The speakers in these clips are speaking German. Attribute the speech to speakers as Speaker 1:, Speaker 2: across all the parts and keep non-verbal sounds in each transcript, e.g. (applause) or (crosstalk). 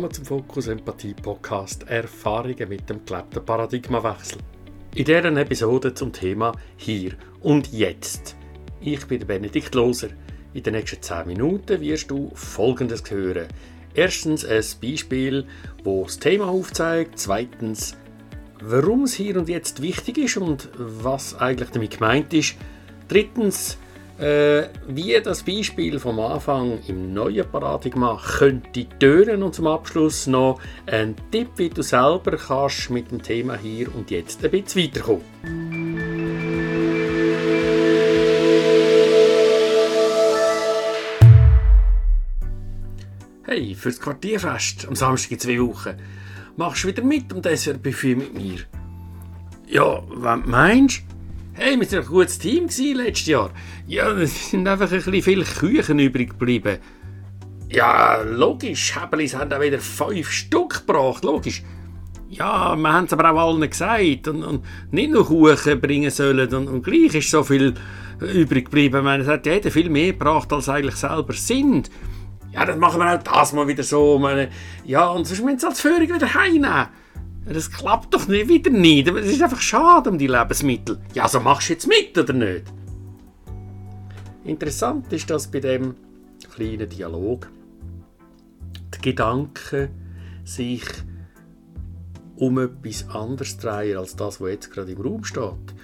Speaker 1: Willkommen zum Fokus Empathie Podcast Erfahrungen mit dem gelebten Paradigmawechsel. In dieser Episode zum Thema Hier und Jetzt. Ich bin Benedikt Loser. In den nächsten 10 Minuten wirst du Folgendes hören. Erstens ein Beispiel, wo das Thema aufzeigt. Zweitens, warum es hier und jetzt wichtig ist und was eigentlich damit gemeint ist. Drittens, äh, wie das Beispiel vom Anfang im neuen Paradigma könnte tönen und zum Abschluss noch ein Tipp, wie du selber kannst mit dem Thema hier und jetzt ein bisschen weiterkommen. Hey, fürs Quartierfest am Samstag in zwei Wochen. Machst du wieder mit um Dessertbuffet mit mir? Ja, meinst du? Hey, wir waren ein gutes Team letztes Jahr. Ja, es sind einfach ein bisschen viele Küchen übrig geblieben. Ja, logisch, Häbelis haben auch wieder fünf Stück gebracht, logisch. Ja, wir haben es aber auch allen gesagt und, und nicht nur Kuchen bringen sollen und, und gleich ist so viel übrig geblieben. Ich meine, es hat jeder viel mehr gebracht, als eigentlich selber sind. Ja, dann machen wir auch das mal wieder so. Meine, ja, und sonst müssen sie als Führung wieder heimnehmen. Das klappt doch nicht, wieder nicht. Es ist einfach schade um die Lebensmittel. Ja, so machst du jetzt mit, oder nicht? Interessant ist, dass bei dem kleinen Dialog die Gedanken sich um etwas anderes drehen als das, was jetzt gerade im Raum steht.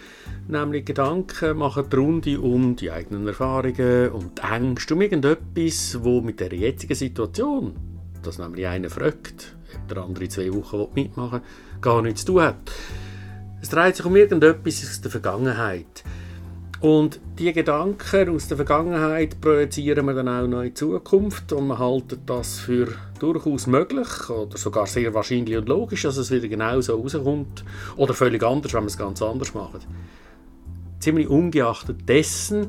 Speaker 1: Nämlich Gedanken machen die Runde um die eigenen Erfahrungen, um die Ängste, um irgendetwas, wo mit der jetzigen Situation, dass nämlich einer fragt, der andere zwei Wochen mitmachen will, gar nichts zu tun hat. Es dreht sich um irgendetwas aus der Vergangenheit. Und die Gedanken aus der Vergangenheit projizieren wir dann auch noch in die Zukunft und man hält das für durchaus möglich oder sogar sehr wahrscheinlich und logisch, dass es wieder genau so rauskommt oder völlig anders, wenn wir es ganz anders machen. Ziemlich ungeachtet dessen,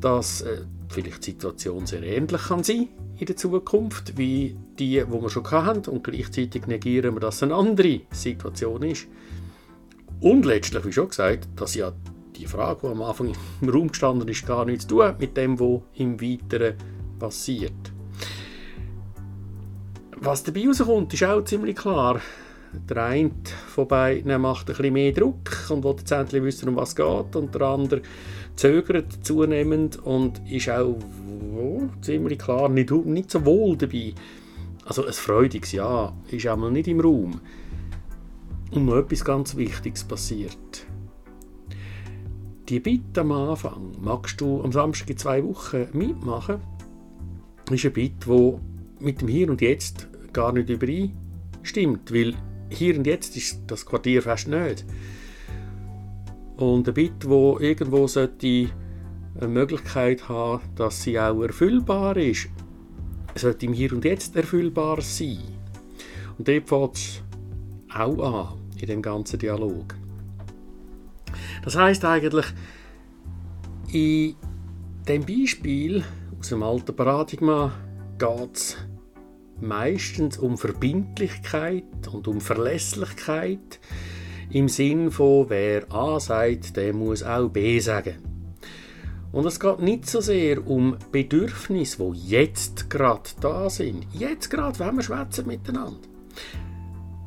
Speaker 1: dass äh, vielleicht die Situation sehr ähnlich kann sein in der Zukunft wie die, die wir schon hatten und gleichzeitig negieren wir, dass es eine andere Situation ist. Und letztlich, wie schon gesagt, dass ja die Frage, die am Anfang im Raum gestanden ist, gar nichts zu tun mit dem, was im Weiteren passiert. Was dabei rauskommt, ist auch ziemlich klar. Der eine von beiden macht ein bisschen mehr Druck und will jetzt endlich wissen, um was es geht. Und der andere zögert zunehmend und ist auch oh, ziemlich klar nicht, nicht so wohl dabei. Also ein freudiges Ja ist einmal nicht im Raum. Und noch etwas ganz Wichtiges passiert. Die Bitte am Anfang, magst du am Samstag in zwei Wochen mitmachen, ist ein Bitte, wo mit dem Hier und Jetzt gar nicht übereinstimmt, weil hier und jetzt ist das Quartier fast nicht. Und ein Bit, wo irgendwo sollte eine Möglichkeit haben, dass sie auch erfüllbar ist, sollte im Hier und Jetzt erfüllbar sein. Und dort fängt es auch an, in dem ganzen Dialog. Das heißt eigentlich, in dem Beispiel aus dem alten Paradigma geht es meistens um Verbindlichkeit und um Verlässlichkeit im Sinn von wer A sagt, der muss auch B sagen. Und es geht nicht so sehr um Bedürfnisse, wo jetzt gerade da sind. Jetzt gerade, wenn wir schwätzen miteinander.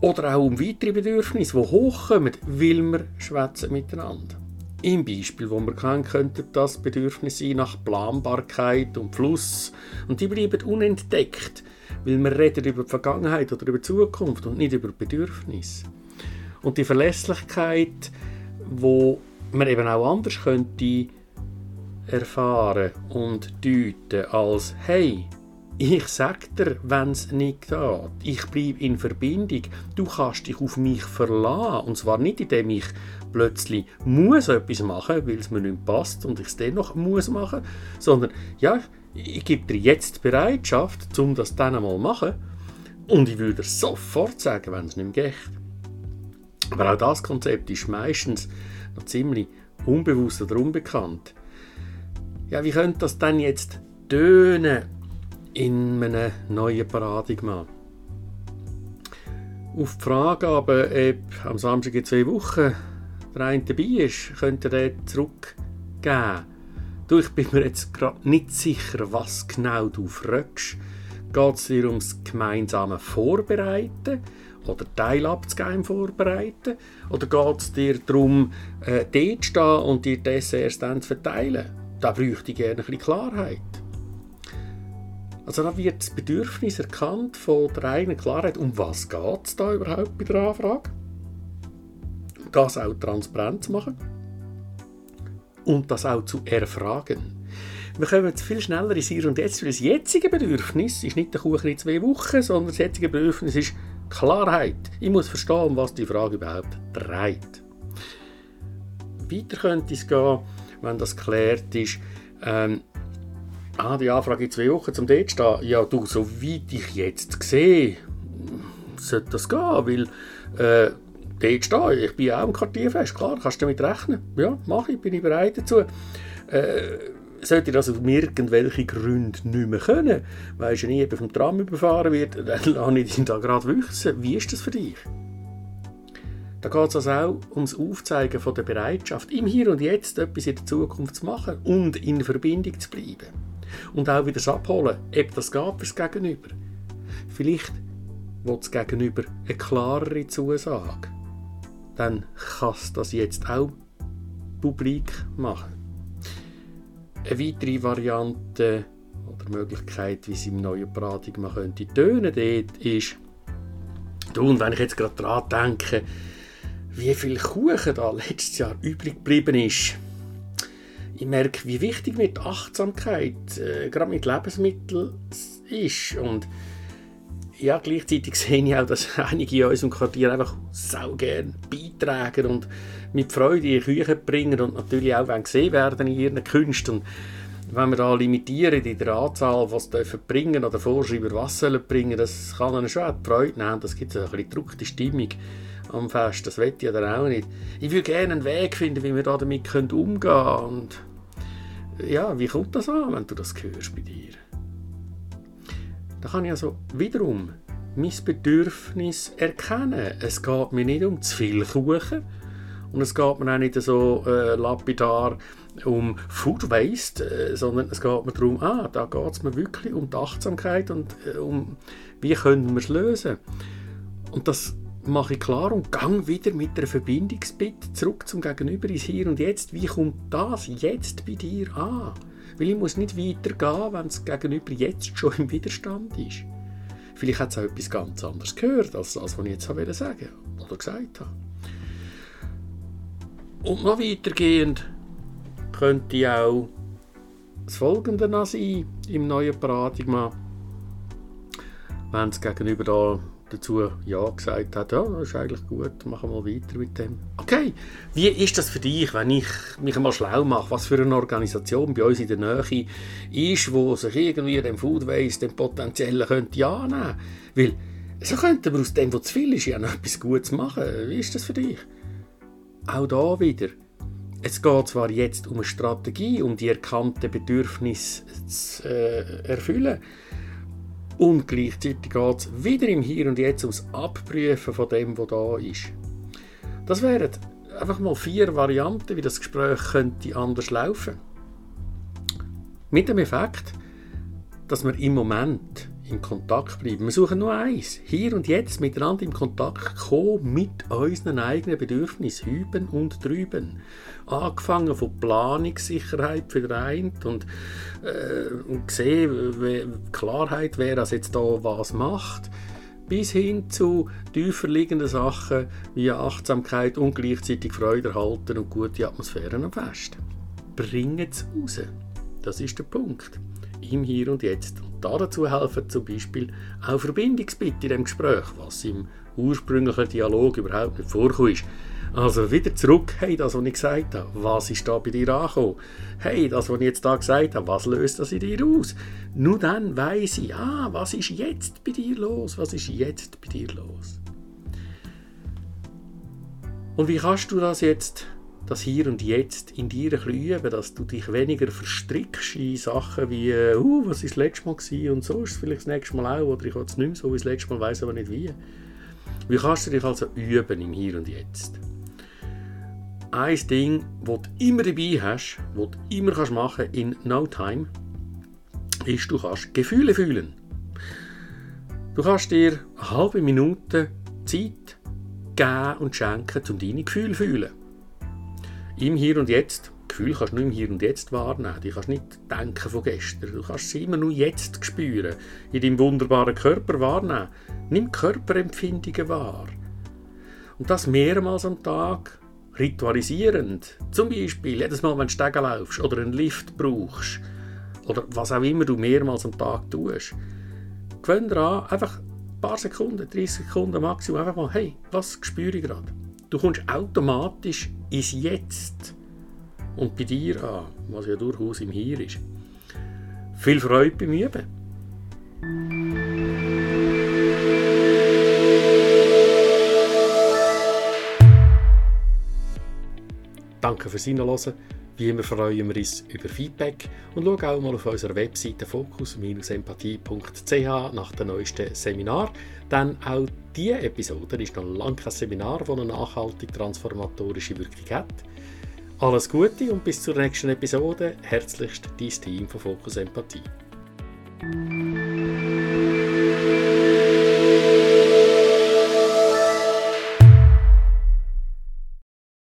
Speaker 1: Oder auch um weitere Bedürfnisse, die hochkommen, weil wir schwätzen miteinander. Im Beispiel, wo wir kennen, könnte das Bedürfnis sein nach Planbarkeit und Fluss. Und die bleiben unentdeckt, weil wir reden über die Vergangenheit oder über die Zukunft und nicht über Bedürfnisse. Und die Verlässlichkeit, wo man eben auch anders könnte erfahren und deuten als hey, ich sag dir, wenn es nicht geht. Ich bleibe in Verbindung. Du kannst dich auf mich verlassen. Und zwar nicht, indem ich plötzlich muss etwas machen, weil es mir nicht passt und ich es dennoch muss machen, sondern ja, ich gebe dir jetzt Bereitschaft, um das dann einmal zu machen. Und ich würde sofort sagen, wenn es nicht geht. Aber auch das Konzept ist meistens noch ziemlich unbewusst oder unbekannt. Ja, wie könnte das dann jetzt tönen in einem neuen Paradigma? Auf die Frage ob am Samstag in zwei Wochen der eine dabei ist, könnte er den zurückgeben. Du, ich bin mir jetzt gerade nicht sicher, was genau du fragst. Geht es dir ums gemeinsame Vorbereiten oder Teilabzugeben vorbereiten? Oder geht es dir darum, äh, dort zu stehen und die Desserts dann zu verteilen? Da bräuchte ich gerne ein bisschen Klarheit. Also da wird das Bedürfnis erkannt von der eigenen Klarheit, um was geht es da überhaupt bei der Anfrage? Das auch transparent zu machen und das auch zu erfragen. Wir kommen jetzt viel schneller ins Hier und Jetzt, weil das jetzige Bedürfnis ist nicht der Kuchen in zwei Wochen, sondern das jetzige Bedürfnis ist Klarheit. Ich muss verstehen, um was die Frage überhaupt dreht. Weiter könnte es gehen, wenn das geklärt ist, ähm, ah, die Anfrage in zwei Wochen zum dort stehen. Ja, du, so weit ich jetzt sehe, sollte das gehen, weil äh, dort stehen, ich bin auch im Quartierfest, klar, kannst du damit rechnen. Ja, mache ich, bin ich bereit dazu. Äh, sollte das aus irgendwelchen Gründen nicht mehr können, weil du nie vom Tram überfahren wird, (laughs) dann lasse ich dich da gerade wissen. Wie ist das für dich? Da geht es also auch ums Aufzeigen von der Bereitschaft, im Hier und Jetzt etwas in der Zukunft zu machen und in Verbindung zu bleiben. Und auch wieder das Abholen, ob das geht fürs Gegenüber. Vielleicht will das Gegenüber eine klarere Zusage. Dann kann es das jetzt auch publik machen. Eine weitere Variante oder Möglichkeit, wie es im neuen Paradigma könnte tönen dort ist, du, und wenn ich jetzt gerade daran denke, wie viel Kuchen da letztes Jahr übrig geblieben ist, ich merke, wie wichtig mir die Achtsamkeit äh, gerade mit Lebensmitteln ist. Und ja, gleichzeitig (laughs) sehe ich auch, dass einige in unserem Quartier einfach sau gerne beitragen und mit Freude in die Küche bringen und natürlich auch gesehen werden in ihren Künsten. Wenn wir da limitieren in der Anzahl, was sie bringen oder vorschreiben, was sie bringen, das kann ihnen schon auch die Freude nehmen. Das gibt eine ein bisschen gedruckte Stimmung am Fest. Das will ich dann auch nicht. Ich würde gerne einen Weg finden, wie wir da damit umgehen können. Und ja, wie kommt das an, wenn du das hörst bei dir? Da kann ich also wiederum mein Bedürfnis erkennen. Es geht mir nicht um zu viel Kuchen und es geht mir auch nicht so äh, lapidar um Food Waste, äh, sondern es geht mir darum, ah, da geht es mir wirklich um die Achtsamkeit und äh, um, wie können wir es lösen. Und das mache ich klar und gang wieder mit der Verbindungsbitte zurück zum Gegenüber ins Hier und Jetzt. Wie kommt das jetzt bei dir an? Weil ich muss nicht weitergehen, wenn das Gegenüber jetzt schon im Widerstand ist. Vielleicht hat es auch etwas ganz anderes gehört, als das, was ich jetzt sagen wollte oder gesagt habe. Und noch weitergehend könnte auch das Folgende sein im neuen Paradigma, wenn es gegenüber da dazu Ja gesagt hat, ja, das ist eigentlich gut, machen wir weiter mit dem. Okay, wie ist das für dich, wenn ich mich einmal schlau mache, was für eine Organisation bei uns in der Nähe ist, wo sich irgendwie dem Food Waste, dem Potenziellen könnte annehmen Weil so könnten wir aus dem, was zu viel ist, ja noch etwas Gutes machen. Wie ist das für dich? Auch da wieder. Es geht zwar jetzt um eine Strategie, um die erkannten Bedürfnisse zu äh, erfüllen, und gleichzeitig geht es wieder im Hier und Jetzt ums Abprüfen von dem, was da ist. Das wären einfach mal vier Varianten, wie das Gespräch könnte anders laufen. Mit dem Effekt, dass wir im Moment im Kontakt bleiben. Wir suchen nur eins. Hier und jetzt miteinander im Kontakt kommen mit unseren eigenen Bedürfnissen, hüben und drüben. Angefangen von Planungssicherheit für den einen und, äh, und sehen, Klarheit, wer das jetzt da was macht, bis hin zu tiefer liegenden Sachen wie Achtsamkeit und gleichzeitig Freude erhalten und gute Atmosphäre am Fest. Bringen es raus. Das ist der Punkt. Im Hier und Jetzt. Da dazu helfen zum Beispiel auch Verbindungsbitte in dem Gespräch, was im ursprünglichen Dialog überhaupt nicht vorkommt. Also wieder zurück, hey, das, was ich gesagt habe, was ist da bei dir angekommen? Hey, das, was ich jetzt da gesagt habe, was löst das in dir aus? Nur dann weiß ich, ah, was ist jetzt bei dir los? Was ist jetzt bei dir los? Und wie kannst du das jetzt das Hier und Jetzt in dir ein bisschen üben, dass du dich weniger verstrickst in Sachen wie, uh, was war das letzte Mal gewesen und so ist es vielleicht das nächste Mal auch oder ich habe es nicht mehr so wie das letzte Mal, weiß aber nicht wie. Wie kannst du dich also üben im Hier und Jetzt? Ein Ding, das du immer dabei hast, das du immer machen kannst in No Time, ist, du kannst Gefühle fühlen. Du kannst dir eine halbe Minute Zeit geben und schenken, um deine Gefühle zu fühlen. Im Hier und Jetzt. Gefühle kannst du nur im Hier und Jetzt wahrnehmen. Du kannst nicht denken von gestern. Du kannst sie immer nur jetzt spüren. In deinem wunderbaren Körper wahrnehmen. Nimm Körperempfindungen wahr. Und das mehrmals am Tag ritualisierend. Zum Beispiel jedes Mal, wenn du Stegen laufst oder einen Lift brauchst oder was auch immer du mehrmals am Tag tust. Gewöhn daran, einfach ein paar Sekunden, 30 Sekunden Maximum, einfach mal, hey, was spüre ich gerade? Du kommst automatisch ins Jetzt und bei dir an, was ja durchaus im Hier ist. Viel Freude beim Üben! Danke fürs Hinhören. Wie immer freuen wir uns über Feedback und schau auch mal auf unserer Webseite fokus-empathie.ch nach dem neuesten Seminar. Denn auch diese Episode ist noch lange kein Seminar, das eine nachhaltig transformatorische Wirkung hat. Alles Gute und bis zur nächsten Episode. Herzlichst dein Team von Fokus Empathie.